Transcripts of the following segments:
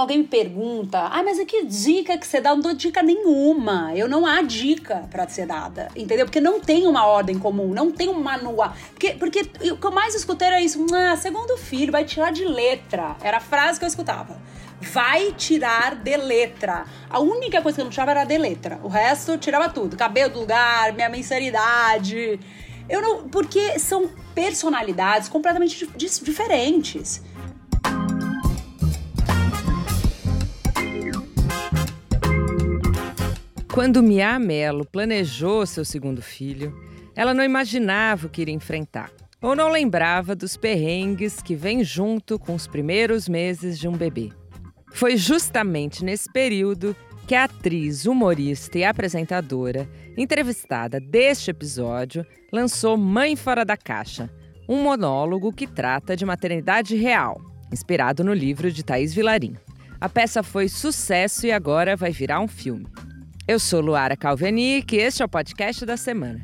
alguém me pergunta, ah, mas que dica que você dá? Eu não dou dica nenhuma. Eu não há dica para ser dada, entendeu? Porque não tem uma ordem comum, não tem um manual. Porque, porque o que eu mais escutei era isso, ah, segundo filho, vai tirar de letra. Era a frase que eu escutava. Vai tirar de letra. A única coisa que eu não tirava era de letra. O resto tirava tudo. Cabelo do lugar, minha mensalidade. Eu não. Porque são personalidades completamente diferentes. Quando Mia Mello planejou seu segundo filho, ela não imaginava o que iria enfrentar, ou não lembrava dos perrengues que vêm junto com os primeiros meses de um bebê. Foi justamente nesse período que a atriz, humorista e apresentadora, entrevistada deste episódio, lançou Mãe Fora da Caixa, um monólogo que trata de maternidade real, inspirado no livro de Thaís Vilarim. A peça foi sucesso e agora vai virar um filme. Eu sou Luara Calvenic e este é o podcast da semana.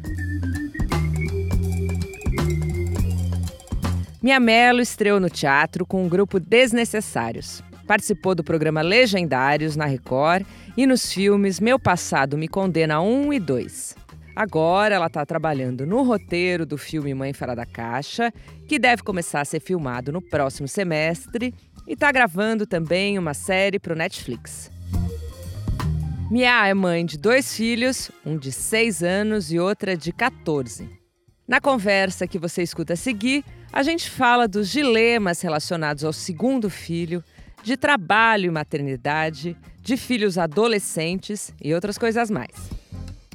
Minha Melo estreou no teatro com o grupo Desnecessários. Participou do programa Legendários na Record e nos filmes Meu Passado Me Condena 1 e 2. Agora ela está trabalhando no roteiro do filme Mãe Fora da Caixa, que deve começar a ser filmado no próximo semestre, e está gravando também uma série para o Netflix. Mia é mãe de dois filhos, um de 6 anos e outra de 14. Na conversa que você escuta a seguir, a gente fala dos dilemas relacionados ao segundo filho, de trabalho e maternidade, de filhos adolescentes e outras coisas mais.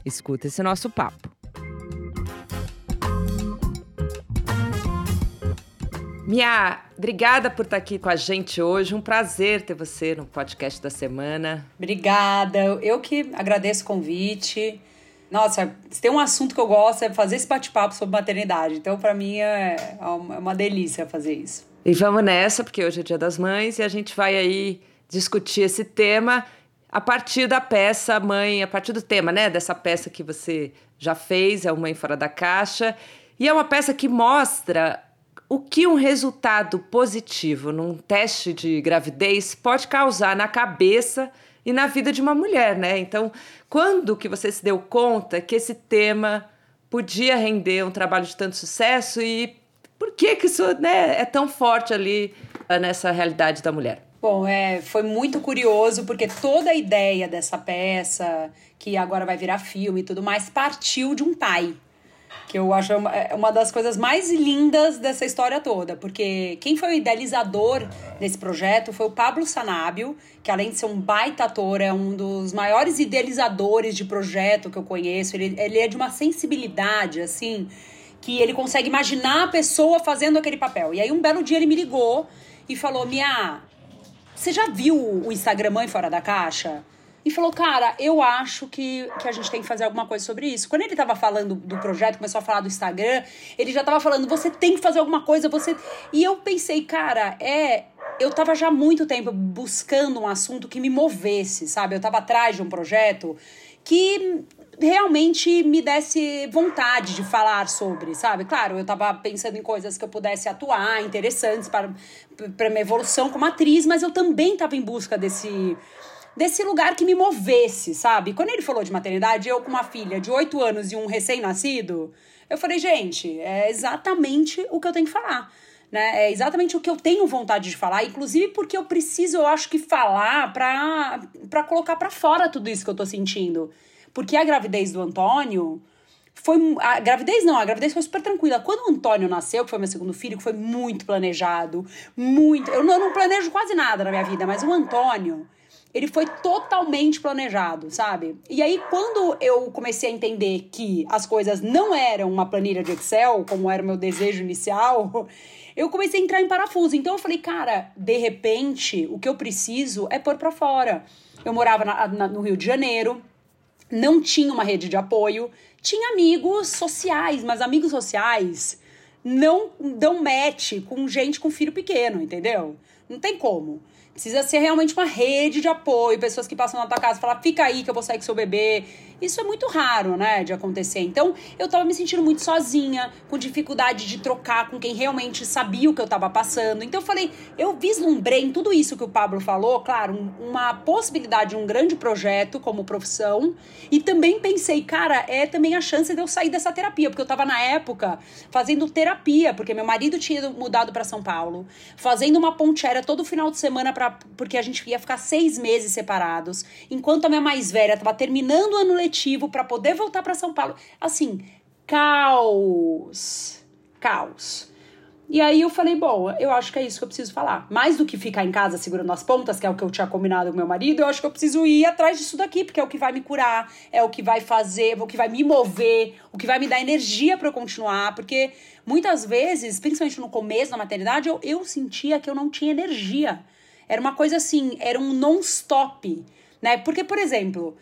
Escuta esse nosso papo. Mia, obrigada por estar aqui com a gente hoje. Um prazer ter você no podcast da semana. Obrigada. Eu que agradeço o convite. Nossa, se tem um assunto que eu gosto é fazer esse bate-papo sobre maternidade. Então, para mim, é, é uma delícia fazer isso. E vamos nessa, porque hoje é Dia das Mães e a gente vai aí discutir esse tema a partir da peça Mãe, a partir do tema, né? Dessa peça que você já fez, é o Mãe Fora da Caixa. E é uma peça que mostra o que um resultado positivo num teste de gravidez pode causar na cabeça e na vida de uma mulher, né? Então, quando que você se deu conta que esse tema podia render um trabalho de tanto sucesso e por que que isso né, é tão forte ali ah, nessa realidade da mulher? Bom, é, foi muito curioso porque toda a ideia dessa peça, que agora vai virar filme e tudo mais, partiu de um pai, que eu acho uma, é uma das coisas mais lindas dessa história toda, porque quem foi o idealizador desse projeto foi o Pablo Sanabio, que além de ser um baita ator, é um dos maiores idealizadores de projeto que eu conheço. Ele, ele é de uma sensibilidade, assim, que ele consegue imaginar a pessoa fazendo aquele papel. E aí um belo dia ele me ligou e falou: Mia, você já viu o Instagram Mãe Fora da Caixa? E falou: Cara, eu acho que, que a gente tem que fazer alguma coisa sobre isso. Quando ele tava falando do projeto, começou a falar do Instagram, ele já tava falando: Você tem que fazer alguma coisa, você. E eu pensei, cara, é. Eu tava já há muito tempo buscando um assunto que me movesse, sabe? Eu tava atrás de um projeto que realmente me desse vontade de falar sobre, sabe? Claro, eu tava pensando em coisas que eu pudesse atuar, interessantes para, para minha evolução como atriz, mas eu também tava em busca desse desse lugar que me movesse, sabe? Quando ele falou de maternidade, eu com uma filha de 8 anos e um recém-nascido, eu falei, gente, é exatamente o que eu tenho que falar. Né? É exatamente o que eu tenho vontade de falar, inclusive porque eu preciso, eu acho que falar pra, pra colocar pra fora tudo isso que eu tô sentindo. Porque a gravidez do Antônio foi. A gravidez não, a gravidez foi super tranquila. Quando o Antônio nasceu, que foi meu segundo filho, que foi muito planejado, muito. Eu não, eu não planejo quase nada na minha vida, mas o Antônio ele foi totalmente planejado, sabe? E aí, quando eu comecei a entender que as coisas não eram uma planilha de Excel, como era o meu desejo inicial, eu comecei a entrar em parafuso. Então, eu falei, cara, de repente, o que eu preciso é pôr pra fora. Eu morava na, na, no Rio de Janeiro, não tinha uma rede de apoio, tinha amigos sociais, mas amigos sociais não dão match com gente com filho pequeno, entendeu? Não tem como. Precisa ser realmente uma rede de apoio, pessoas que passam na tua casa e falam, fica aí que eu vou sair com seu bebê. Isso é muito raro, né, de acontecer. Então, eu tava me sentindo muito sozinha, com dificuldade de trocar com quem realmente sabia o que eu tava passando. Então, eu falei, eu vislumbrei em tudo isso que o Pablo falou, claro, um, uma possibilidade de um grande projeto como profissão, e também pensei, cara, é também a chance de eu sair dessa terapia, porque eu tava na época fazendo terapia, porque meu marido tinha mudado para São Paulo, fazendo uma ponte todo final de semana para porque a gente ia ficar seis meses separados, enquanto a minha mais velha tava terminando o ano letivo para poder voltar para São Paulo. Assim, caos. Caos. E aí eu falei, bom, eu acho que é isso que eu preciso falar. Mais do que ficar em casa segurando as pontas, que é o que eu tinha combinado com meu marido, eu acho que eu preciso ir atrás disso daqui, porque é o que vai me curar, é o que vai fazer, o que vai me mover, o que vai me dar energia para eu continuar, porque muitas vezes, principalmente no começo da maternidade, eu, eu sentia que eu não tinha energia. Era uma coisa assim, era um non-stop, né? Porque, por exemplo,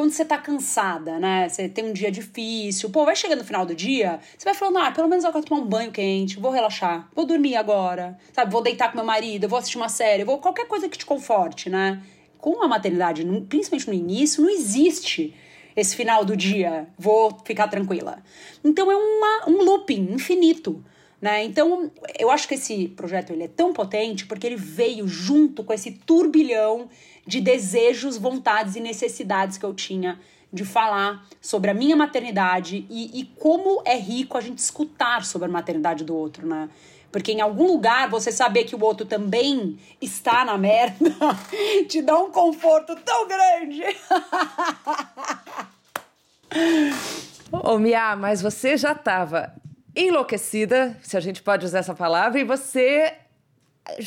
quando você tá cansada, né? Você tem um dia difícil, pô, vai chegando no final do dia, você vai falando, ah, pelo menos eu quero tomar um banho quente, vou relaxar, vou dormir agora, sabe? Vou deitar com meu marido, vou assistir uma série, vou qualquer coisa que te conforte, né? Com a maternidade, principalmente no início, não existe esse final do dia, vou ficar tranquila. Então é uma, um looping infinito. Né? Então, eu acho que esse projeto ele é tão potente porque ele veio junto com esse turbilhão de desejos, vontades e necessidades que eu tinha de falar sobre a minha maternidade e, e como é rico a gente escutar sobre a maternidade do outro, né? Porque em algum lugar você saber que o outro também está na merda te dá um conforto tão grande. Ô, Mia, mas você já estava enlouquecida, se a gente pode usar essa palavra, e você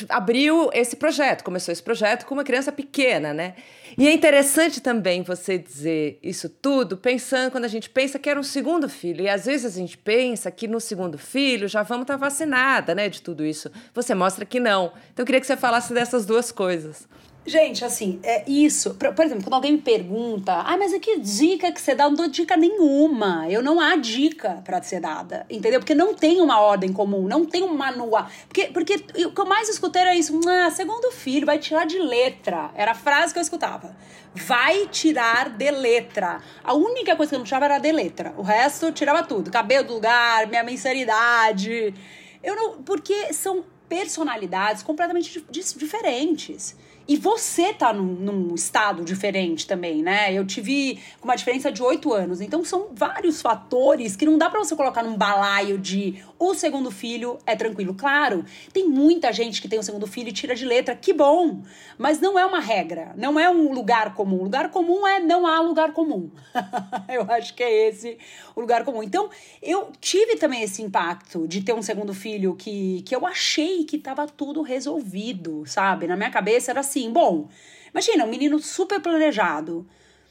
abriu esse projeto, começou esse projeto com uma criança pequena, né? E é interessante também você dizer isso tudo pensando quando a gente pensa que era um segundo filho. E às vezes a gente pensa que no segundo filho já vamos estar vacinada, né, de tudo isso. Você mostra que não. Então eu queria que você falasse dessas duas coisas. Gente, assim, é isso. Por, por, exemplo, quando alguém me pergunta, ah, mas que dica que você dá? Eu não dou dica nenhuma. Eu não há dica para ser dada, entendeu? Porque não tem uma ordem comum, não tem um manual. Porque, porque o que eu mais escutei era isso, ah, segundo filho, vai tirar de letra. Era a frase que eu escutava. Vai tirar de letra. A única coisa que eu não tirava era de letra. O resto, tirava tudo. Cabelo do lugar, minha mensalidade. Eu não. Porque são personalidades completamente diferentes. E você tá num, num, estado diferente também, né? Eu tive uma diferença de oito anos. Então são vários fatores que não dá para você colocar num balaio de o segundo filho é tranquilo. Claro, tem muita gente que tem o segundo filho e tira de letra, que bom. Mas não é uma regra, não é um lugar comum. O lugar comum é não há lugar comum. eu acho que é esse o lugar comum. Então, eu tive também esse impacto de ter um segundo filho que, que eu achei que tava tudo resolvido, sabe? Na minha cabeça era assim, bom, imagina, um menino super planejado.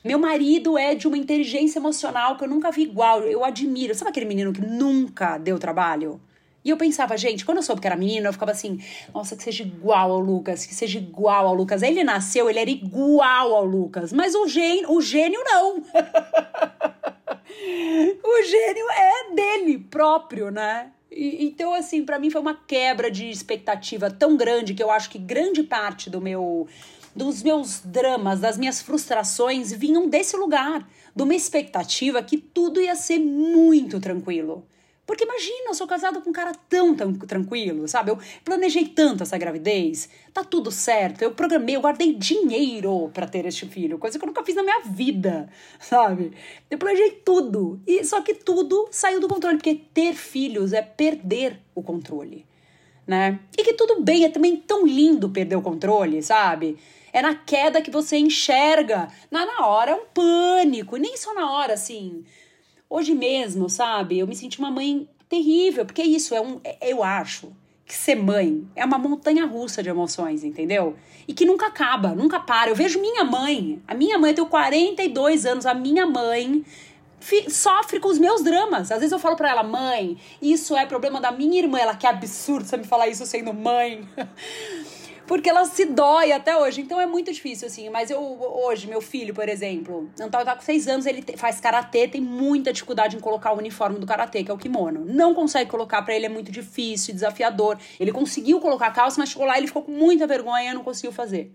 Meu marido é de uma inteligência emocional que eu nunca vi igual, eu admiro. Sabe aquele menino que nunca deu trabalho? E eu pensava, gente, quando eu soube que era menino, eu ficava assim, nossa, que seja igual ao Lucas, que seja igual ao Lucas. Aí ele nasceu, ele era igual ao Lucas, mas o gênio, o gênio não. o gênio é dele próprio, né? E, então, assim, para mim foi uma quebra de expectativa tão grande que eu acho que grande parte do meu dos meus dramas, das minhas frustrações vinham desse lugar, de uma expectativa que tudo ia ser muito tranquilo. Porque imagina, eu sou casada com um cara tão, tão tranquilo, sabe? Eu planejei tanto essa gravidez, tá tudo certo. Eu programei, eu guardei dinheiro para ter este filho, coisa que eu nunca fiz na minha vida, sabe? Eu planejei tudo. E só que tudo saiu do controle, porque ter filhos é perder o controle, né? E que tudo bem, é também tão lindo perder o controle, sabe? É na queda que você enxerga. Na, na hora é um pânico, nem só na hora, assim Hoje mesmo, sabe, eu me senti uma mãe terrível, porque isso é um. É, eu acho que ser mãe é uma montanha russa de emoções, entendeu? E que nunca acaba, nunca para. Eu vejo minha mãe, a minha mãe, eu tenho 42 anos, a minha mãe sofre com os meus dramas. Às vezes eu falo para ela, mãe, isso é problema da minha irmã. Ela, que absurdo você me falar isso sendo mãe. porque ela se dói até hoje. Então é muito difícil, assim. Mas eu, hoje, meu filho, por exemplo, não tá, com seis anos, ele faz karatê, tem muita dificuldade em colocar o uniforme do karatê, que é o kimono. Não consegue colocar, para ele é muito difícil, desafiador. Ele conseguiu colocar a calça, mas chegou lá ele ficou com muita vergonha e não conseguiu fazer.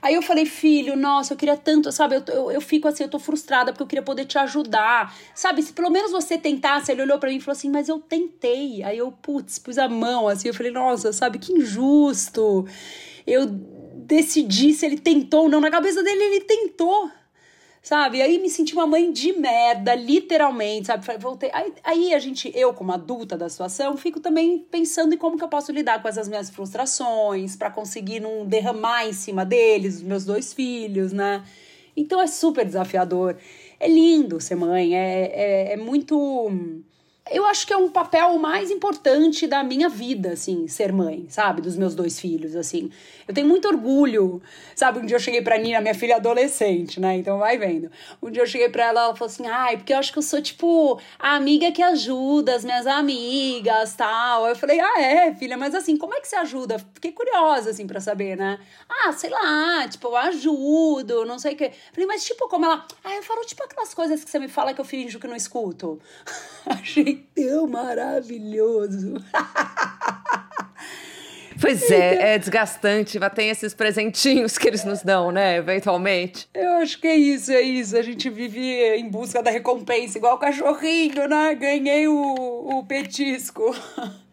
Aí eu falei, filho, nossa, eu queria tanto, sabe? Eu, eu, eu, fico assim, eu tô frustrada porque eu queria poder te ajudar. Sabe, se pelo menos você tentasse, ele olhou para mim e falou assim, mas eu tentei. Aí eu, putz, pus a mão assim, eu falei, nossa, sabe, que injusto. Eu decidi se ele tentou ou não. Na cabeça dele, ele tentou sabe? Aí me senti uma mãe de merda, literalmente, sabe? Voltei. Aí, aí, a gente, eu como adulta da situação, fico também pensando em como que eu posso lidar com essas minhas frustrações para conseguir não derramar em cima deles, os meus dois filhos, né? Então é super desafiador. É lindo ser mãe, é, é, é muito eu acho que é um papel mais importante da minha vida, assim, ser mãe, sabe? Dos meus dois filhos, assim. Eu tenho muito orgulho, sabe? Um dia eu cheguei pra Nina, minha filha adolescente, né? Então vai vendo. Um dia eu cheguei pra ela, ela falou assim: ai, porque eu acho que eu sou, tipo, a amiga que ajuda as minhas amigas, tal. Eu falei: ah, é, filha, mas assim, como é que você ajuda? Fiquei curiosa, assim, pra saber, né? Ah, sei lá, tipo, eu ajudo, não sei o quê. Falei, mas tipo, como ela. Ah, eu falo, tipo, aquelas coisas que você me fala que eu finjo que não escuto. Achei tão maravilhoso. Pois é, é desgastante, mas tem esses presentinhos que eles nos dão, né, eventualmente. Eu acho que é isso, é isso. A gente vive em busca da recompensa, igual o cachorrinho, né? Ganhei o, o petisco.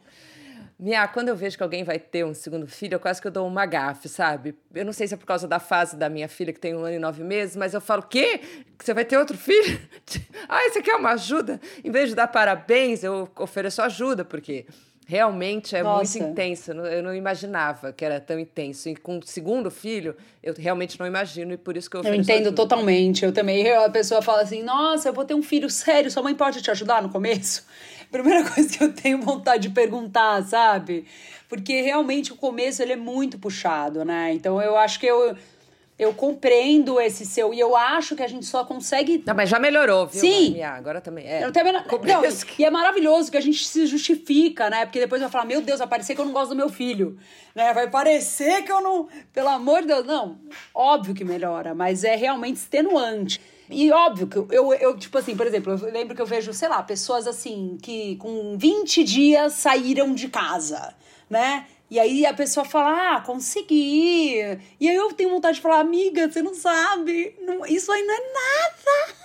Minha, quando eu vejo que alguém vai ter um segundo filho, eu quase que eu dou uma gafe, sabe? Eu não sei se é por causa da fase da minha filha, que tem um ano e nove meses, mas eu falo, quê? Que você vai ter outro filho? ah, você quer uma ajuda? Em vez de dar parabéns, eu ofereço ajuda, porque realmente é Nossa. muito intenso. Eu não imaginava que era tão intenso. E com o segundo filho, eu realmente não imagino, e por isso que eu Eu entendo ajuda. totalmente. Eu também, a pessoa fala assim, nossa, eu vou ter um filho sério, sua mãe pode te ajudar no começo? primeira coisa que eu tenho vontade de perguntar, sabe? Porque realmente o começo ele é muito puxado, né? Então eu acho que eu eu compreendo esse seu e eu acho que a gente só consegue. Não, mas já melhorou, viu? Sim. agora também. É. Eu também não... não, e é maravilhoso que a gente se justifica, né? Porque depois vai falar: meu Deus, vai parecer que eu não gosto do meu filho. Né? Vai parecer que eu não. Pelo amor de Deus. Não, óbvio que melhora, mas é realmente extenuante. E óbvio que eu, eu, tipo assim, por exemplo, eu lembro que eu vejo, sei lá, pessoas assim, que com 20 dias saíram de casa, né? E aí a pessoa fala, ah, consegui. E aí eu tenho vontade de falar, amiga, você não sabe, não, isso aí não é nada.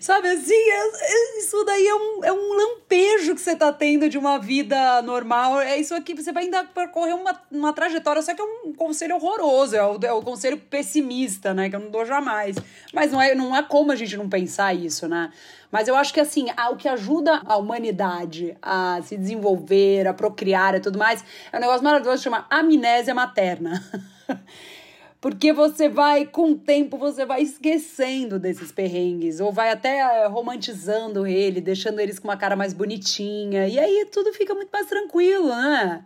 Sabe assim, é, é, isso daí é um, é um lampejo que você tá tendo de uma vida normal. É isso aqui, você vai ainda percorrer uma, uma trajetória, só que é um conselho horroroso, é o, é o conselho pessimista, né? Que eu não dou jamais. Mas não é, não é como a gente não pensar isso, né? Mas eu acho que assim, o que ajuda a humanidade a se desenvolver, a procriar e tudo mais, é um negócio maravilhoso que chama amnésia materna. Porque você vai, com o tempo, você vai esquecendo desses perrengues, ou vai até eh, romantizando ele, deixando eles com uma cara mais bonitinha. E aí tudo fica muito mais tranquilo, né?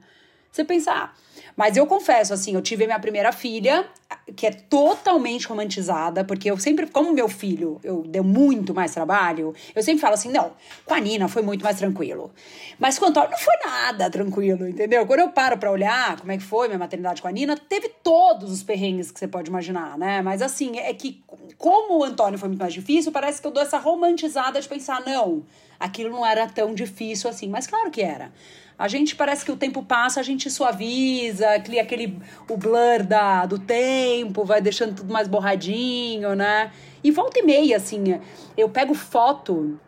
Você pensar, ah, mas eu confesso, assim, eu tive minha primeira filha, que é totalmente romantizada, porque eu sempre, como meu filho, eu deu muito mais trabalho, eu sempre falo assim, não, com a Nina foi muito mais tranquilo. Mas com o Antônio não foi nada tranquilo, entendeu? Quando eu paro pra olhar como é que foi minha maternidade com a Nina, teve todos os perrengues que você pode imaginar, né? Mas assim, é que como o Antônio foi muito mais difícil, parece que eu dou essa romantizada de pensar, não, aquilo não era tão difícil assim. Mas claro que era. A gente parece que o tempo passa, a gente suaviza, cria aquele o blur da, do tempo, vai deixando tudo mais borradinho, né? E volta e meia, assim, eu pego foto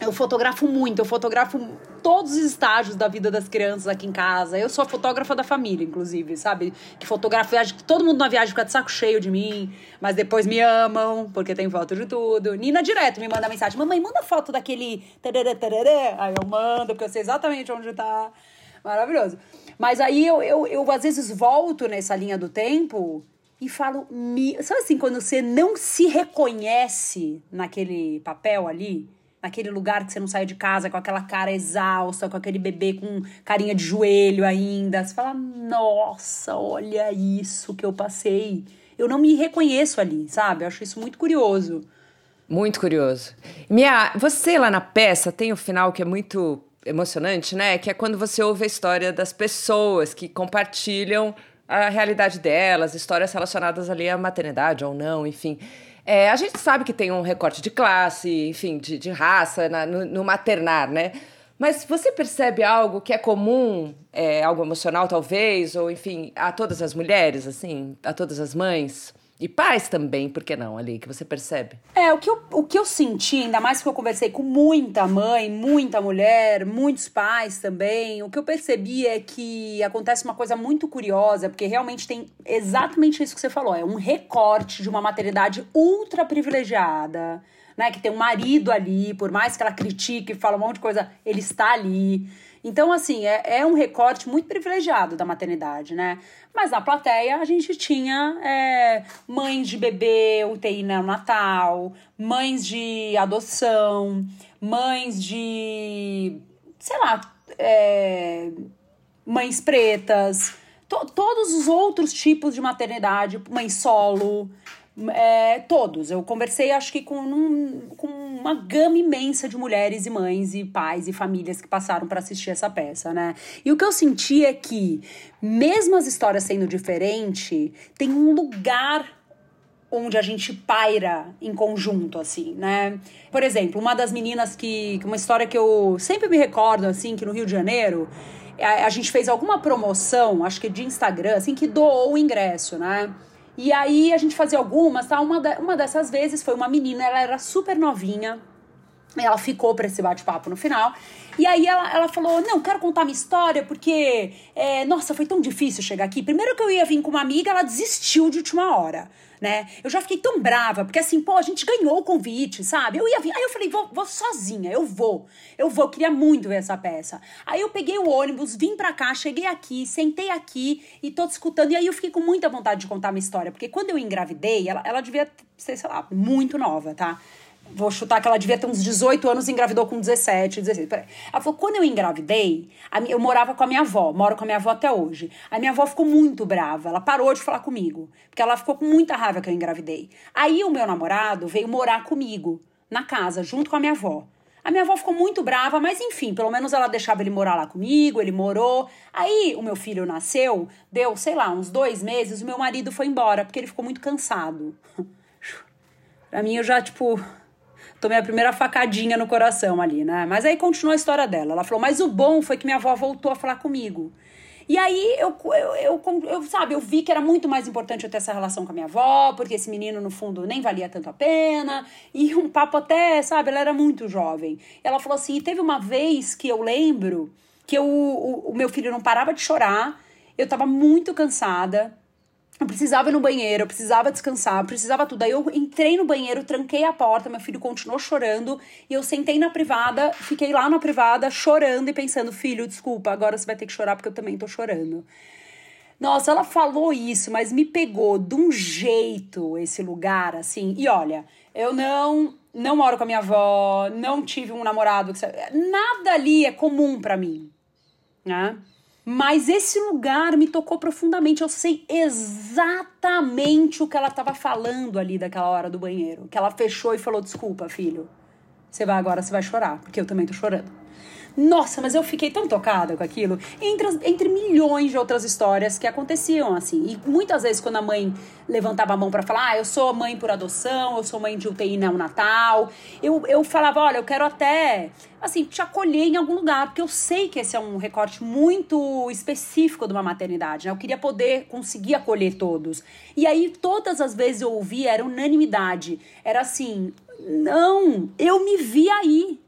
eu fotografo muito, eu fotografo todos os estágios da vida das crianças aqui em casa. Eu sou a fotógrafa da família, inclusive, sabe? Que fotografa viagem, todo mundo na viagem fica de saco cheio de mim, mas depois me amam, porque tem foto de tudo. Nina direto me manda mensagem: Mamãe, manda foto daquele. Tarará, tarará. Aí eu mando, porque eu sei exatamente onde tá. Maravilhoso. Mas aí eu, eu, eu às vezes volto nessa linha do tempo e falo. Sabe assim, quando você não se reconhece naquele papel ali? Naquele lugar que você não saiu de casa com aquela cara exausta, com aquele bebê com carinha de joelho ainda. Você fala, nossa, olha isso que eu passei. Eu não me reconheço ali, sabe? Eu acho isso muito curioso. Muito curioso. Mia, você lá na peça tem o um final que é muito emocionante, né? Que é quando você ouve a história das pessoas que compartilham a realidade delas, histórias relacionadas ali à maternidade ou não, enfim. É, a gente sabe que tem um recorte de classe, enfim, de, de raça na, no, no, maternar, né? Mas você percebe algo que é comum, é, algo emocional talvez, ou enfim, a todas as mulheres, assim, a todas as mães? E pais também, por que não, ali, que você percebe? É, o que, eu, o que eu senti, ainda mais que eu conversei com muita mãe, muita mulher, muitos pais também, o que eu percebi é que acontece uma coisa muito curiosa, porque realmente tem exatamente isso que você falou, é um recorte de uma maternidade ultra privilegiada, né, que tem um marido ali, por mais que ela critique e fala um monte de coisa, ele está ali. Então, assim, é, é um recorte muito privilegiado da maternidade, né? Mas na plateia a gente tinha é, mães de bebê, UTI neonatal, mães de adoção, mães de. sei lá. É, mães pretas, to, todos os outros tipos de maternidade, mãe solo. É, todos. Eu conversei, acho que com, um, com uma gama imensa de mulheres e mães e pais e famílias que passaram para assistir essa peça, né? E o que eu senti é que, mesmo as histórias sendo diferentes, tem um lugar onde a gente paira em conjunto, assim, né? Por exemplo, uma das meninas que. Uma história que eu sempre me recordo, assim, que no Rio de Janeiro. A, a gente fez alguma promoção, acho que de Instagram, assim, que doou o ingresso, né? E aí a gente fazia algumas, tá? Uma, de, uma dessas vezes foi uma menina, ela era super novinha. Ela ficou para esse bate-papo no final. E aí ela, ela falou: Não, quero contar minha história porque, é, nossa, foi tão difícil chegar aqui. Primeiro que eu ia vir com uma amiga, ela desistiu de última hora né? Eu já fiquei tão brava, porque assim, pô, a gente ganhou o convite, sabe? Eu ia vir. Aí eu falei, vou, vou sozinha, eu vou. Eu vou, queria muito ver essa peça. Aí eu peguei o ônibus, vim pra cá, cheguei aqui, sentei aqui e tô escutando. E aí eu fiquei com muita vontade de contar minha história, porque quando eu engravidei, ela, ela devia ser, sei lá, muito nova, tá? Vou chutar que ela devia ter uns 18 anos e engravidou com 17, 16. Peraí. Ela falou: quando eu engravidei, eu morava com a minha avó, moro com a minha avó até hoje. A minha avó ficou muito brava, ela parou de falar comigo, porque ela ficou com muita raiva que eu engravidei. Aí o meu namorado veio morar comigo, na casa, junto com a minha avó. A minha avó ficou muito brava, mas enfim, pelo menos ela deixava ele morar lá comigo, ele morou. Aí o meu filho nasceu, deu, sei lá, uns dois meses, o meu marido foi embora, porque ele ficou muito cansado. pra mim, eu já, tipo, tomei a primeira facadinha no coração ali, né? Mas aí continua a história dela. Ela falou, mas o bom foi que minha avó voltou a falar comigo. E aí eu, eu, eu, eu, sabe, eu vi que era muito mais importante eu ter essa relação com a minha avó, porque esse menino, no fundo, nem valia tanto a pena. E um papo até, sabe, ela era muito jovem. Ela falou assim: teve uma vez que eu lembro que eu, o, o meu filho não parava de chorar, eu tava muito cansada. Eu precisava ir no banheiro, eu precisava descansar, eu precisava tudo. Aí eu entrei no banheiro, tranquei a porta, meu filho continuou chorando e eu sentei na privada, fiquei lá na privada chorando e pensando: filho, desculpa, agora você vai ter que chorar porque eu também tô chorando. Nossa, ela falou isso, mas me pegou de um jeito esse lugar, assim. E olha, eu não não moro com a minha avó, não tive um namorado, nada ali é comum para mim, né? Mas esse lugar me tocou profundamente. Eu sei exatamente o que ela estava falando ali daquela hora do banheiro. Que ela fechou e falou: Desculpa, filho. Você vai agora, você vai chorar, porque eu também tô chorando. Nossa, mas eu fiquei tão tocada com aquilo. Entre, entre milhões de outras histórias que aconteciam assim. E muitas vezes, quando a mãe levantava a mão para falar, ah, eu sou mãe por adoção, eu sou mãe de UTI neonatal, eu, eu falava, olha, eu quero até, assim, te acolher em algum lugar, porque eu sei que esse é um recorte muito específico de uma maternidade, né? Eu queria poder conseguir acolher todos. E aí, todas as vezes eu ouvia, era unanimidade. Era assim, não, eu me vi aí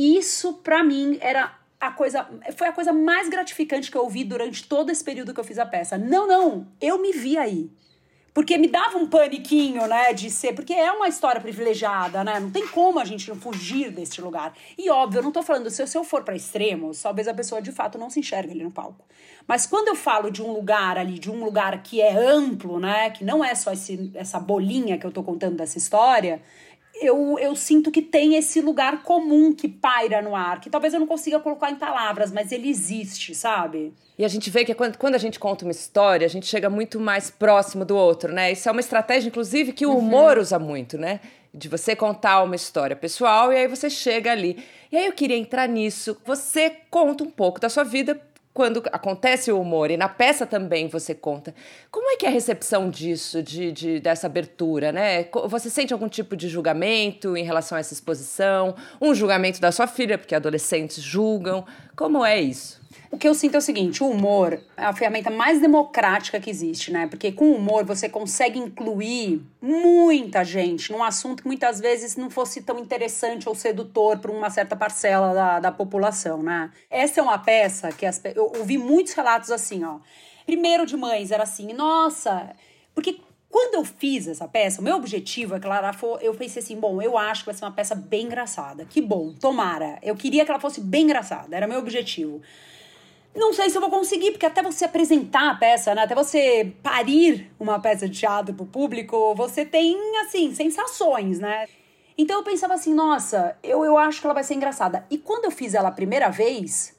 isso, para mim, era a coisa. Foi a coisa mais gratificante que eu ouvi durante todo esse período que eu fiz a peça. Não, não, eu me vi aí. Porque me dava um paniquinho, né, de ser. Porque é uma história privilegiada, né? Não tem como a gente não fugir deste lugar. E óbvio, eu não tô falando, se eu, for para extremos, talvez a pessoa de fato não se enxergue ali no palco. Mas quando eu falo de um lugar ali, de um lugar que é amplo, né, que não é só esse, essa bolinha que eu tô contando dessa história, eu, eu sinto que tem esse lugar comum que paira no ar, que talvez eu não consiga colocar em palavras, mas ele existe, sabe? E a gente vê que quando, quando a gente conta uma história, a gente chega muito mais próximo do outro, né? Isso é uma estratégia, inclusive, que o uhum. humor usa muito, né? De você contar uma história pessoal e aí você chega ali. E aí eu queria entrar nisso. Você conta um pouco da sua vida quando acontece o humor, e na peça também você conta, como é que é a recepção disso, de, de, dessa abertura, né? Você sente algum tipo de julgamento em relação a essa exposição? Um julgamento da sua filha, porque adolescentes julgam. Como é isso? O que eu sinto é o seguinte: o humor é a ferramenta mais democrática que existe, né? Porque com o humor você consegue incluir muita gente num assunto que muitas vezes não fosse tão interessante ou sedutor para uma certa parcela da, da população, né? Essa é uma peça que as, eu ouvi muitos relatos assim, ó. Primeiro de mães era assim, nossa, porque quando eu fiz essa peça, o meu objetivo é for, eu pensei assim, bom, eu acho que vai ser uma peça bem engraçada. Que bom, tomara. Eu queria que ela fosse bem engraçada, era meu objetivo. Não sei se eu vou conseguir, porque até você apresentar a peça, né? Até você parir uma peça de teatro pro público, você tem, assim, sensações, né? Então eu pensava assim, nossa, eu, eu acho que ela vai ser engraçada. E quando eu fiz ela a primeira vez,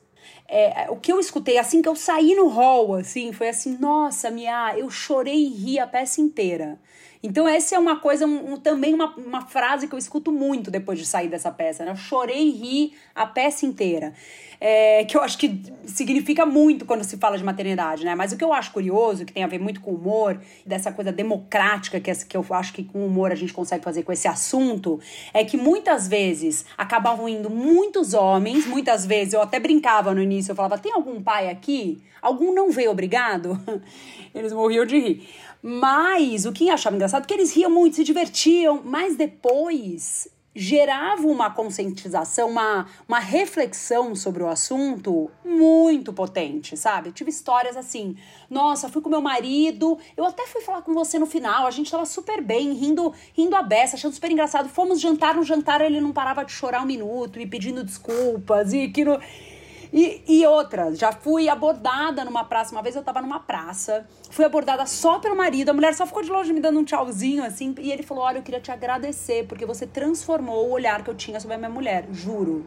é, o que eu escutei assim que eu saí no hall, assim, foi assim, nossa, Mia, eu chorei e ri a peça inteira. Então, essa é uma coisa, um, também uma, uma frase que eu escuto muito depois de sair dessa peça, né? Eu chorei e ri a peça inteira. É, que eu acho que significa muito quando se fala de maternidade, né? Mas o que eu acho curioso, que tem a ver muito com humor, dessa coisa democrática que, que eu acho que com humor a gente consegue fazer com esse assunto, é que muitas vezes acabavam indo muitos homens, muitas vezes eu até brincava no início, eu falava: tem algum pai aqui? Algum não veio obrigado? Eles morriam de rir. Mas o que eu achava engraçado é que eles riam muito, se divertiam, mas depois gerava uma conscientização, uma, uma reflexão sobre o assunto muito potente, sabe? Eu tive histórias assim, nossa, fui com meu marido, eu até fui falar com você no final, a gente tava super bem, rindo, rindo a beça, achando super engraçado. Fomos jantar, no jantar ele não parava de chorar um minuto e pedindo desculpas e que no... E, e outra, já fui abordada numa praça. Uma vez eu tava numa praça, fui abordada só pelo marido. A mulher só ficou de longe me dando um tchauzinho assim. E ele falou: Olha, eu queria te agradecer porque você transformou o olhar que eu tinha sobre a minha mulher. Juro.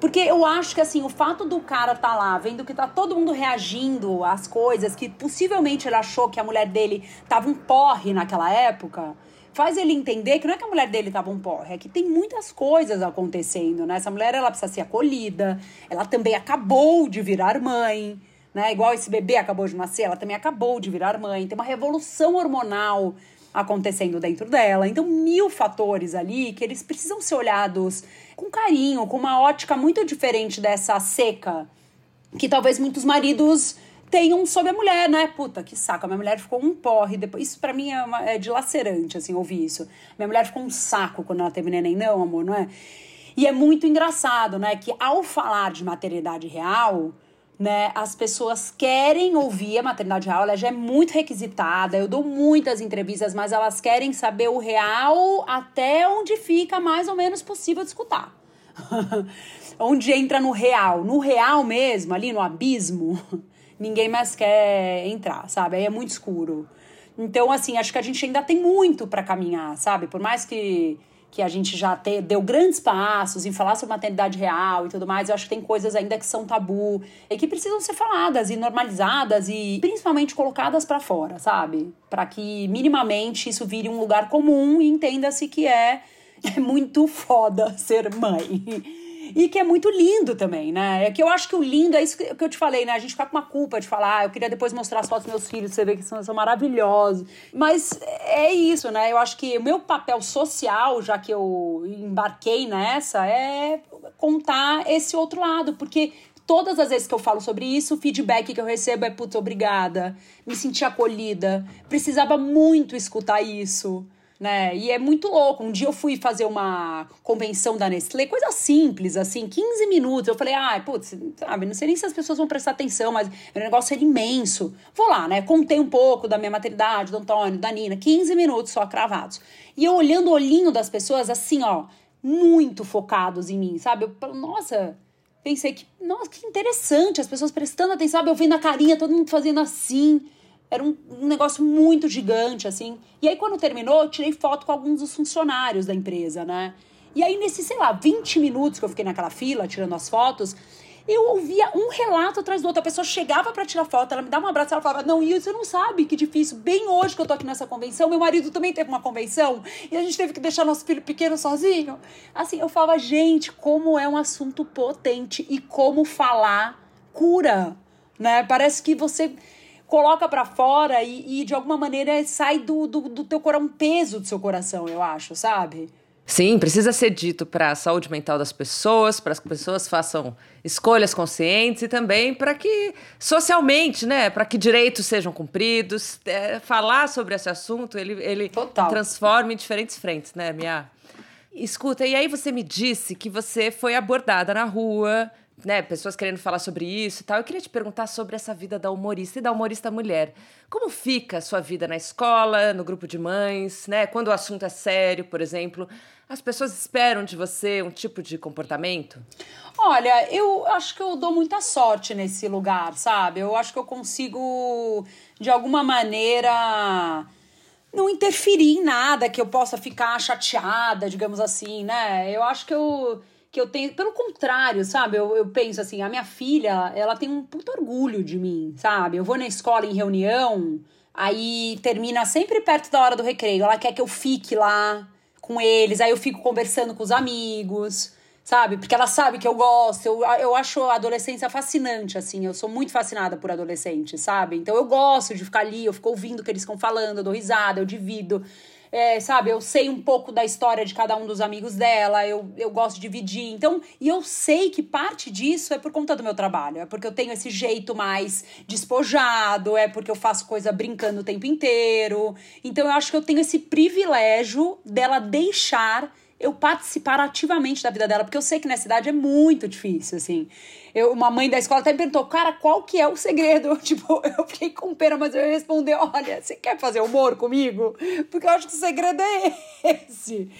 Porque eu acho que assim, o fato do cara tá lá, vendo que tá todo mundo reagindo às coisas, que possivelmente ele achou que a mulher dele tava um porre naquela época, faz ele entender que não é que a mulher dele tava um porre, é que tem muitas coisas acontecendo, né? Essa mulher, ela precisa ser acolhida, ela também acabou de virar mãe, né? Igual esse bebê acabou de nascer, ela também acabou de virar mãe, tem uma revolução hormonal acontecendo dentro dela. Então, mil fatores ali que eles precisam ser olhados com carinho, com uma ótica muito diferente dessa seca que talvez muitos maridos tenham sobre a mulher, né? Puta, que saco. A minha mulher ficou um porre. Depois, isso para mim é, uma, é dilacerante, assim, ouvir isso. Minha mulher ficou um saco quando ela teve neném. Não, amor, não é? E é muito engraçado, né? Que ao falar de maternidade real, né? As pessoas querem ouvir a maternidade real, ela já é muito requisitada. Eu dou muitas entrevistas, mas elas querem saber o real até onde fica mais ou menos possível de escutar. onde entra no real, no real mesmo, ali no abismo ninguém mais quer entrar, sabe? Aí é muito escuro. Então, assim, acho que a gente ainda tem muito para caminhar, sabe? Por mais que, que a gente já te, deu grandes passos em falar sobre maternidade real e tudo mais, eu acho que tem coisas ainda que são tabu e que precisam ser faladas e normalizadas e principalmente colocadas para fora, sabe? Para que minimamente isso vire um lugar comum e entenda-se que é, é muito foda ser mãe. E que é muito lindo também, né? É que eu acho que o lindo é isso que eu te falei, né? A gente fica com uma culpa de falar, ah, eu queria depois mostrar as fotos dos meus filhos, você vê que são, são maravilhosos. Mas é isso, né? Eu acho que o meu papel social, já que eu embarquei nessa, é contar esse outro lado, porque todas as vezes que eu falo sobre isso, o feedback que eu recebo é puta, obrigada, me senti acolhida, precisava muito escutar isso né? E é muito louco. Um dia eu fui fazer uma convenção da Nestlé, coisa simples, assim, 15 minutos. Eu falei, ah, putz, sabe, não sei nem se as pessoas vão prestar atenção, mas o negócio era imenso. Vou lá, né? Contei um pouco da minha maternidade, do Antônio, da Nina, 15 minutos só cravados. E eu olhando o olhinho das pessoas, assim, ó, muito focados em mim, sabe? Eu, nossa, pensei que, nossa, que interessante, as pessoas prestando atenção, sabe? Eu vendo a carinha, todo mundo fazendo assim. Era um, um, negócio muito gigante, assim. E aí, quando terminou, eu tirei foto com alguns dos funcionários da empresa, né? E aí, nesses, sei lá, 20 minutos que eu fiquei naquela fila, tirando as fotos, eu ouvia um relato atrás do outro. A pessoa chegava para tirar foto, ela me dava um abraço, ela falava: Não, e você não sabe que difícil. Bem hoje que eu tô aqui nessa convenção, meu marido também teve uma convenção e a gente teve que deixar nosso filho pequeno sozinho. Assim, eu falava: Gente, como é um assunto potente e como falar cura né? Parece que você coloca para fora e, e, de alguma maneira sai do, do, do teu coração, um peso do seu coração, eu acho, sabe? Sim, precisa ser dito para a saúde mental das pessoas, para as pessoas façam escolhas conscientes e também para que socialmente, né, para que direitos sejam cumpridos. É, falar sobre esse assunto, ele, ele transforma em diferentes frentes, né, Mia? Escuta, e aí você me disse que você foi abordada na rua, né, pessoas querendo falar sobre isso e tal. Eu queria te perguntar sobre essa vida da humorista e da humorista mulher. Como fica a sua vida na escola, no grupo de mães, né? Quando o assunto é sério, por exemplo, as pessoas esperam de você um tipo de comportamento? Olha, eu acho que eu dou muita sorte nesse lugar, sabe? Eu acho que eu consigo, de alguma maneira, não interferir em nada que eu possa ficar chateada, digamos assim, né? Eu acho que eu que eu tenho. Pelo contrário, sabe? Eu, eu penso assim, a minha filha, ela tem um puto orgulho de mim, sabe? Eu vou na escola em reunião, aí termina sempre perto da hora do recreio. Ela quer que eu fique lá com eles, aí eu fico conversando com os amigos, sabe? Porque ela sabe que eu gosto. Eu, eu acho a adolescência fascinante, assim. Eu sou muito fascinada por adolescentes, sabe? Então eu gosto de ficar ali, eu fico ouvindo o que eles estão falando, eu dou risada, eu divido é, sabe, eu sei um pouco da história de cada um dos amigos dela, eu, eu gosto de dividir. Então, e eu sei que parte disso é por conta do meu trabalho, é porque eu tenho esse jeito mais despojado, é porque eu faço coisa brincando o tempo inteiro. Então, eu acho que eu tenho esse privilégio dela deixar eu participar ativamente da vida dela, porque eu sei que nessa idade é muito difícil, assim. Eu, uma mãe da escola até me perguntou, cara, qual que é o segredo? Eu, tipo, eu fiquei com pena, mas eu ia responder, olha, você quer fazer humor comigo? Porque eu acho que o segredo é esse.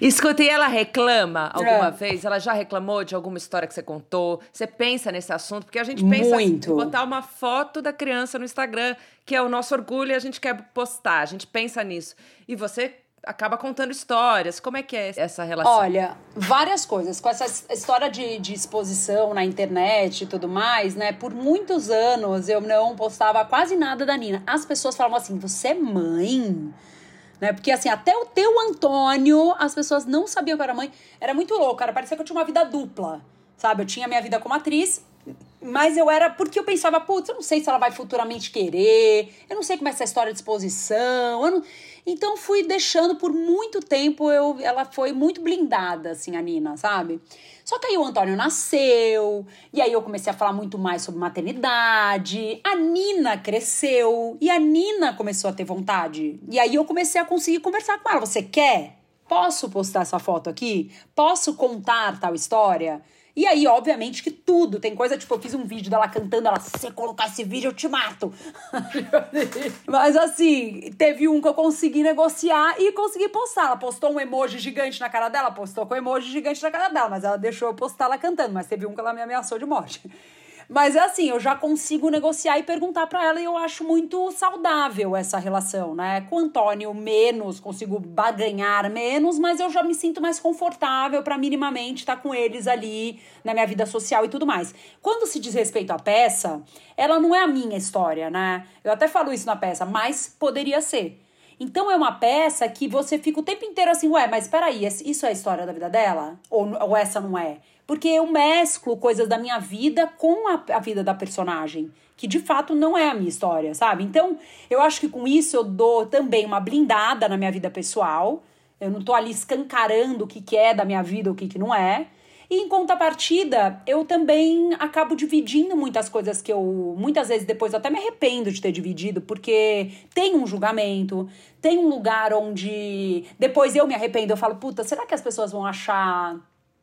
Escuta, e ela reclama alguma é. vez? Ela já reclamou de alguma história que você contou? Você pensa nesse assunto? Porque a gente pensa Muito. em botar uma foto da criança no Instagram, que é o nosso orgulho e a gente quer postar. A gente pensa nisso. E você acaba contando histórias. Como é que é essa relação? Olha, várias coisas. Com essa história de, de exposição na internet e tudo mais, né? Por muitos anos eu não postava quase nada da Nina. As pessoas falavam assim: você é mãe? Né? Porque assim, até o teu Antônio, as pessoas não sabiam que eu era mãe. Era muito louco, cara. Parecia que eu tinha uma vida dupla. Sabe? Eu tinha minha vida como atriz mas eu era porque eu pensava, putz, eu não sei se ela vai futuramente querer, eu não sei como é essa história de exposição. Não... Então fui deixando por muito tempo, eu, ela foi muito blindada, assim, a Nina, sabe? Só que aí o Antônio nasceu, e aí eu comecei a falar muito mais sobre maternidade. A Nina cresceu, e a Nina começou a ter vontade. E aí eu comecei a conseguir conversar com ela. Você quer? Posso postar essa foto aqui? Posso contar tal história? E aí, obviamente, que tudo. Tem coisa, tipo, eu fiz um vídeo dela cantando, ela, se você colocar esse vídeo, eu te mato. Mas assim, teve um que eu consegui negociar e consegui postar. Ela postou um emoji gigante na cara dela, postou com um emoji gigante na cara dela, mas ela deixou eu postar ela cantando. Mas teve um que ela me ameaçou de morte. Mas é assim, eu já consigo negociar e perguntar para ela e eu acho muito saudável essa relação, né? Com o Antônio, menos, consigo baganhar menos, mas eu já me sinto mais confortável para minimamente estar tá com eles ali na minha vida social e tudo mais. Quando se diz respeito à peça, ela não é a minha história, né? Eu até falo isso na peça, mas poderia ser. Então é uma peça que você fica o tempo inteiro assim, ué, mas peraí, isso é a história da vida dela? Ou, ou essa não é? Porque eu mesclo coisas da minha vida com a, a vida da personagem, que de fato não é a minha história, sabe? Então, eu acho que com isso eu dou também uma blindada na minha vida pessoal. Eu não tô ali escancarando o que, que é da minha vida, o que, que não é. E em contrapartida, eu também acabo dividindo muitas coisas que eu, muitas vezes depois, até me arrependo de ter dividido, porque tem um julgamento, tem um lugar onde depois eu me arrependo, eu falo, puta, será que as pessoas vão achar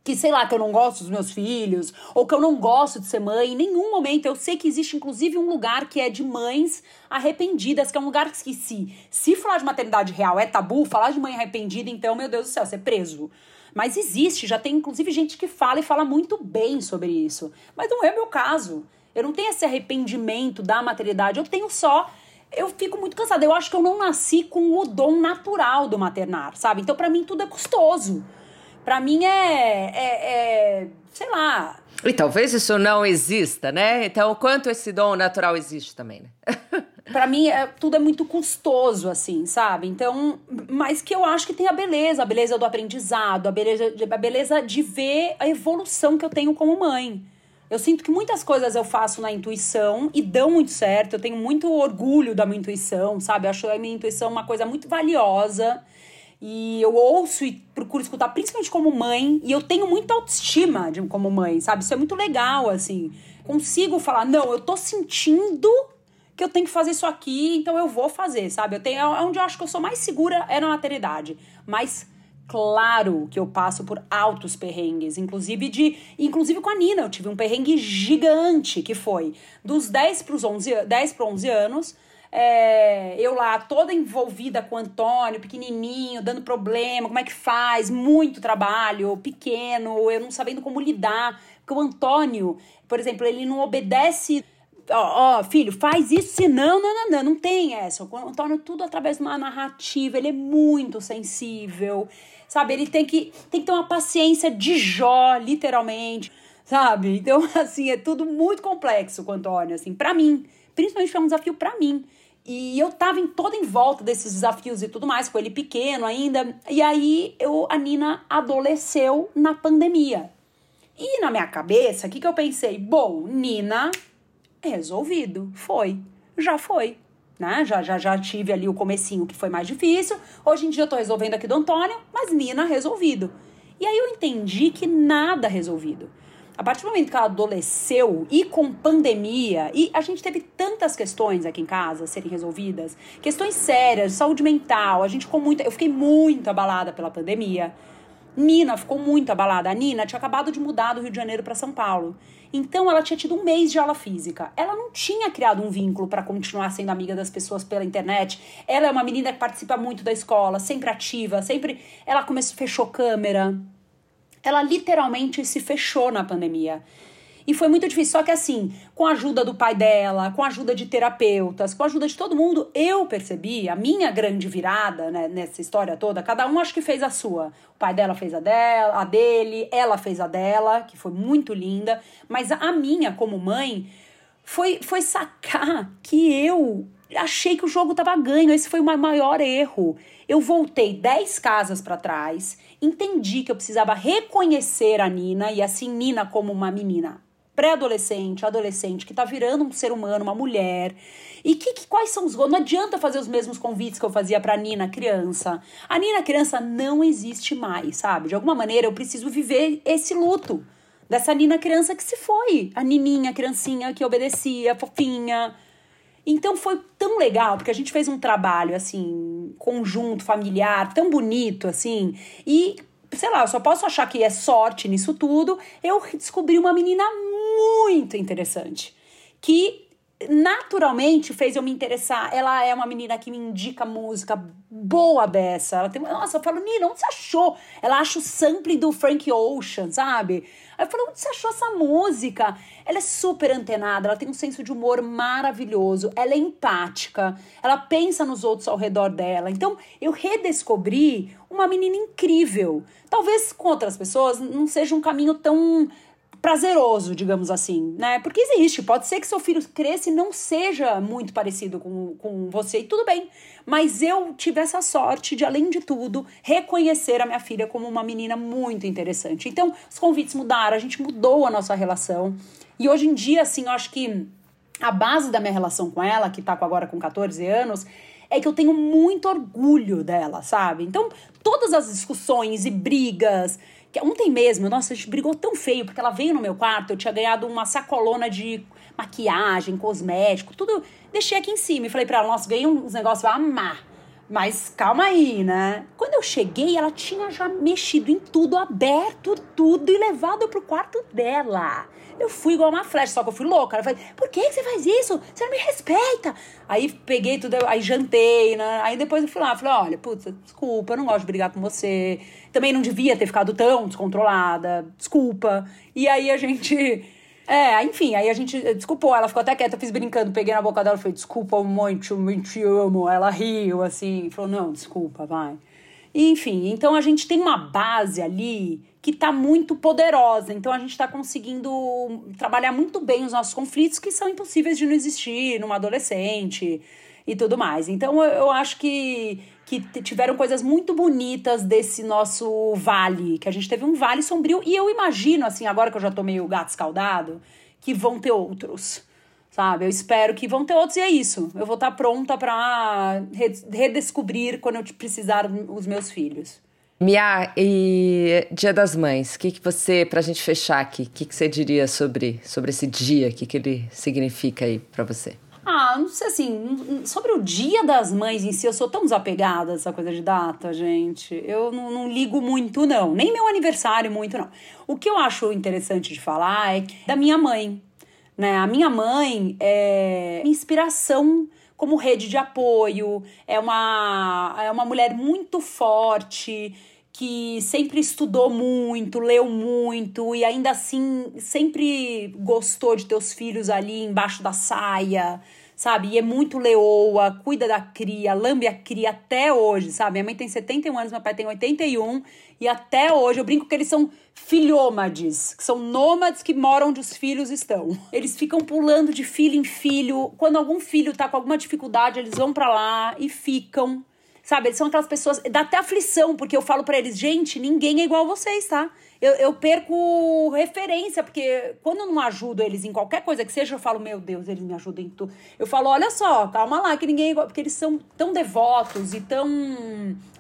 que sei lá, que eu não gosto dos meus filhos, ou que eu não gosto de ser mãe, em nenhum momento. Eu sei que existe inclusive um lugar que é de mães arrependidas, que é um lugar que se, se falar de maternidade real é tabu, falar de mãe arrependida, então, meu Deus do céu, você é preso. Mas existe, já tem inclusive gente que fala e fala muito bem sobre isso. Mas não é o meu caso. Eu não tenho esse arrependimento da maternidade, eu tenho só eu fico muito cansada. Eu acho que eu não nasci com o dom natural do maternar, sabe? Então, para mim, tudo é custoso. Para mim é, é, é, sei lá. E talvez isso não exista, né? Então, quanto esse dom natural existe também, né? para mim é, tudo é muito custoso assim, sabe? Então, mas que eu acho que tem a beleza, a beleza do aprendizado, a beleza, a beleza de ver a evolução que eu tenho como mãe. Eu sinto que muitas coisas eu faço na intuição e dão muito certo. Eu tenho muito orgulho da minha intuição, sabe? Eu acho a minha intuição uma coisa muito valiosa. E eu ouço e procuro escutar, principalmente como mãe. E eu tenho muita autoestima de, como mãe, sabe? Isso é muito legal, assim. Consigo falar, não, eu tô sentindo que eu tenho que fazer isso aqui, então eu vou fazer, sabe? Eu tenho, é onde eu acho que eu sou mais segura é na maternidade. Mas claro que eu passo por altos perrengues, inclusive de, inclusive com a Nina, eu tive um perrengue gigante que foi dos 10 para os 11, 10 para 11 anos, é, eu lá toda envolvida com o Antônio, pequenininho, dando problema, como é que faz, muito trabalho, pequeno, eu não sabendo como lidar, porque o Antônio, por exemplo, ele não obedece ó, ó, filho, faz isso, senão, não, não, não, não tem essa. O Antônio, tudo através de uma narrativa, ele é muito sensível, sabe? Ele tem que, tem que ter uma paciência de Jó, literalmente, sabe? Então, assim, é tudo muito complexo com o Antônio, assim, pra mim. Principalmente foi um desafio para mim. E eu tava em toda em volta desses desafios e tudo mais, com ele pequeno ainda. E aí eu, a Nina adoeceu na pandemia. E na minha cabeça, o que, que eu pensei? Bom, Nina resolvido. Foi. Já foi. Né? Já, já, já tive ali o comecinho que foi mais difícil. Hoje em dia eu tô resolvendo aqui do Antônio, mas Nina resolvido. E aí eu entendi que nada resolvido. A partir do momento que ela adoeceu e com pandemia, e a gente teve tantas questões aqui em casa serem resolvidas, questões sérias, saúde mental, a gente ficou muito, eu fiquei muito abalada pela pandemia. Nina ficou muito abalada. A Nina tinha acabado de mudar do Rio de Janeiro para São Paulo. Então ela tinha tido um mês de aula física. Ela não tinha criado um vínculo para continuar sendo amiga das pessoas pela internet. Ela é uma menina que participa muito da escola, sempre ativa, sempre. Ela começou, fechou câmera. Ela literalmente se fechou na pandemia. E foi muito difícil. Só que assim, com a ajuda do pai dela, com a ajuda de terapeutas, com a ajuda de todo mundo, eu percebi a minha grande virada né, nessa história toda. Cada um acho que fez a sua. O pai dela fez a dela, a dele, ela fez a dela, que foi muito linda. Mas a minha, como mãe, foi, foi sacar que eu achei que o jogo estava ganho. Esse foi o maior erro. Eu voltei 10 casas para trás, entendi que eu precisava reconhecer a Nina e assim Nina como uma menina pré-adolescente, adolescente, que tá virando um ser humano, uma mulher. E que, que, quais são os Não adianta fazer os mesmos convites que eu fazia pra Nina criança. A Nina criança não existe mais, sabe? De alguma maneira eu preciso viver esse luto. Dessa Nina criança que se foi. A Nininha, criancinha que obedecia, fofinha. Então foi tão legal, porque a gente fez um trabalho, assim, conjunto, familiar, tão bonito, assim. E sei lá, eu só posso achar que é sorte nisso tudo. Eu descobri uma menina muito interessante que naturalmente fez eu me interessar. Ela é uma menina que me indica música boa beça. Ela tem, nossa, eu falo, Nina, onde você achou? Ela acha o sample do Frank Ocean, sabe? Aí eu falo, onde você achou essa música? Ela é super antenada, ela tem um senso de humor maravilhoso, ela é empática, ela pensa nos outros ao redor dela. Então, eu redescobri uma menina incrível. Talvez com outras pessoas não seja um caminho tão prazeroso, digamos assim, né? Porque existe, pode ser que seu filho cresça e não seja muito parecido com, com você, e tudo bem. Mas eu tive essa sorte de, além de tudo, reconhecer a minha filha como uma menina muito interessante. Então, os convites mudaram, a gente mudou a nossa relação. E hoje em dia, assim, eu acho que a base da minha relação com ela, que tá agora com 14 anos, é que eu tenho muito orgulho dela, sabe? Então, todas as discussões e brigas que ontem mesmo, nossa, a gente brigou tão feio, porque ela veio no meu quarto, eu tinha ganhado uma sacolona de maquiagem, cosmético, tudo. Deixei aqui em cima e falei pra ela, nossa, ganhei uns negócios, vai amar. Mas calma aí, né? Quando eu cheguei, ela tinha já mexido em tudo, aberto tudo e levado pro quarto dela. Eu fui igual uma flecha, só que eu fui louca. Ela falou: por que você faz isso? Você não me respeita. Aí peguei tudo, aí jantei, né? Aí depois eu fui lá, falei: olha, putz, desculpa, eu não gosto de brigar com você. Também não devia ter ficado tão descontrolada, desculpa. E aí a gente é, enfim, aí a gente desculpou, ela ficou até quieta, eu fiz brincando, peguei na boca dela e falei, desculpa muito, te amo. Ela riu, assim, falou, não, desculpa, vai. Enfim, então a gente tem uma base ali que tá muito poderosa, então a gente tá conseguindo trabalhar muito bem os nossos conflitos que são impossíveis de não existir numa adolescente e tudo mais. Então eu, acho que que tiveram coisas muito bonitas desse nosso vale, que a gente teve um vale sombrio. E eu imagino, assim, agora que eu já tô meio gato escaldado, que vão ter outros. Sabe? Eu espero que vão ter outros e é isso. Eu vou estar pronta para redescobrir quando eu precisar os meus filhos. Mia, e Dia das Mães, o que, que você, para a gente fechar aqui, o que, que você diria sobre, sobre esse dia? O que, que ele significa aí para você? Ah, não sei assim, sobre o Dia das Mães em si, eu sou tão desapegada dessa coisa de data, gente. Eu não, não, ligo muito, não. Nem meu aniversário, muito, não. O que eu acho interessante de falar é da minha mãe. Né? A minha mãe é inspiração como rede de apoio, é uma, é uma mulher muito forte que sempre estudou muito, leu muito e ainda assim sempre gostou de ter os filhos ali embaixo da saia, sabe? E é muito leoa, cuida da cria, lambe a cria até hoje, sabe? Minha mãe tem 71 anos, meu pai tem 81 e até hoje eu brinco que eles são filhômades, que são nômades que moram onde os filhos estão. Eles ficam pulando de filho em filho. Quando algum filho tá com alguma dificuldade, eles vão para lá e ficam Sabe, eles são aquelas pessoas. Dá até aflição, porque eu falo para eles, gente, ninguém é igual a vocês, tá? Eu, eu perco referência, porque quando eu não ajudo eles em qualquer coisa que seja, eu falo, meu Deus, eles me ajudam em tudo. Eu falo, olha só, calma lá, que ninguém é igual. Porque eles são tão devotos e tão.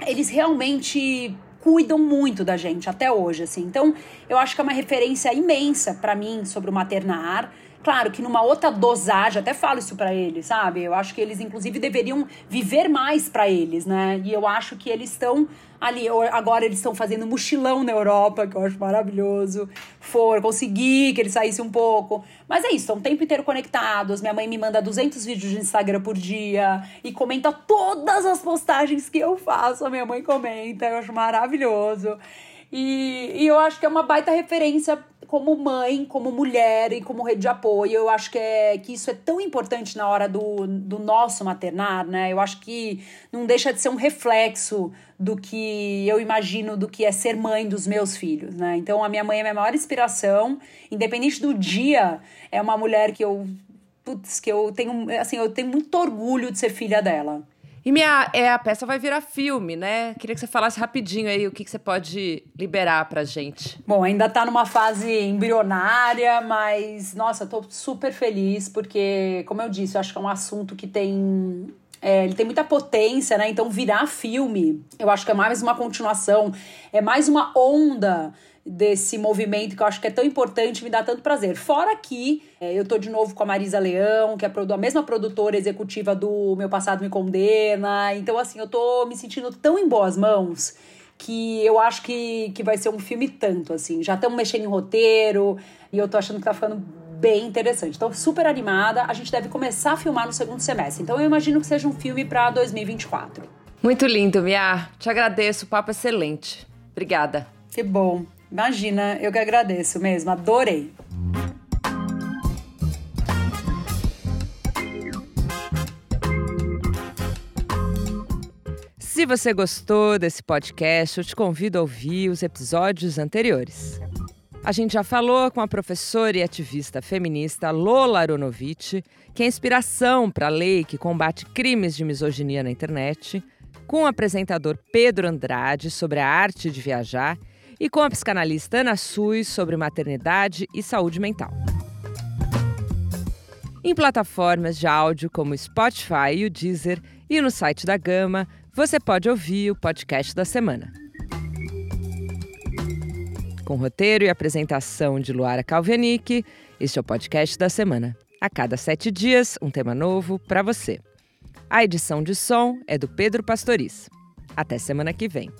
Eles realmente cuidam muito da gente até hoje, assim. Então, eu acho que é uma referência imensa para mim sobre o maternar. Claro que numa outra dosagem, até falo isso para eles, sabe? Eu acho que eles, inclusive, deveriam viver mais para eles, né? E eu acho que eles estão ali, agora eles estão fazendo mochilão na Europa, que eu acho maravilhoso. For, conseguir que eles saíssem um pouco. Mas é isso, estão o tempo inteiro conectados. Minha mãe me manda 200 vídeos de Instagram por dia e comenta todas as postagens que eu faço. A minha mãe comenta, eu acho maravilhoso. E, e eu acho que é uma baita referência como mãe, como mulher e como rede de apoio. Eu acho que, é, que isso é tão importante na hora do, do nosso maternar, né? Eu acho que não deixa de ser um reflexo do que eu imagino do que é ser mãe dos meus filhos, né? Então a minha mãe é a minha maior inspiração, independente do dia, é uma mulher que eu putz, que eu tenho, assim, eu tenho muito orgulho de ser filha dela. E minha, é, a peça vai virar filme, né? Queria que você falasse rapidinho aí o que, que você pode liberar pra gente. Bom, ainda tá numa fase embrionária, mas, nossa, tô super feliz, porque, como eu disse, eu acho que é um assunto que tem é, ele tem muita potência, né? Então, virar filme, eu acho que é mais uma continuação, é mais uma onda desse movimento que eu acho que é tão importante, me dá tanto prazer. Fora que é, eu tô de novo com a Marisa Leão, que é a mesma produtora executiva do Meu Passado Me Condena. Então, assim, eu tô me sentindo tão em boas mãos que eu acho que, que vai ser um filme tanto, assim. Já estamos mexendo em roteiro e eu tô achando que tá ficando bem interessante. Então, super animada. A gente deve começar a filmar no segundo semestre. Então, eu imagino que seja um filme para 2024. Muito lindo, Mia. Te agradeço. O papo é excelente. Obrigada. Que bom. Imagina, eu que agradeço mesmo, adorei. Se você gostou desse podcast, eu te convido a ouvir os episódios anteriores. A gente já falou com a professora e ativista feminista Lola Aronovitch, que é inspiração para a lei que combate crimes de misoginia na internet, com o apresentador Pedro Andrade sobre a arte de viajar e com a psicanalista Ana Sui sobre maternidade e saúde mental. Em plataformas de áudio como Spotify e o Deezer e no site da Gama, você pode ouvir o podcast da semana. Com roteiro e apresentação de Luara Calvenic, este é o podcast da semana. A cada sete dias, um tema novo para você. A edição de som é do Pedro Pastoriz. Até semana que vem.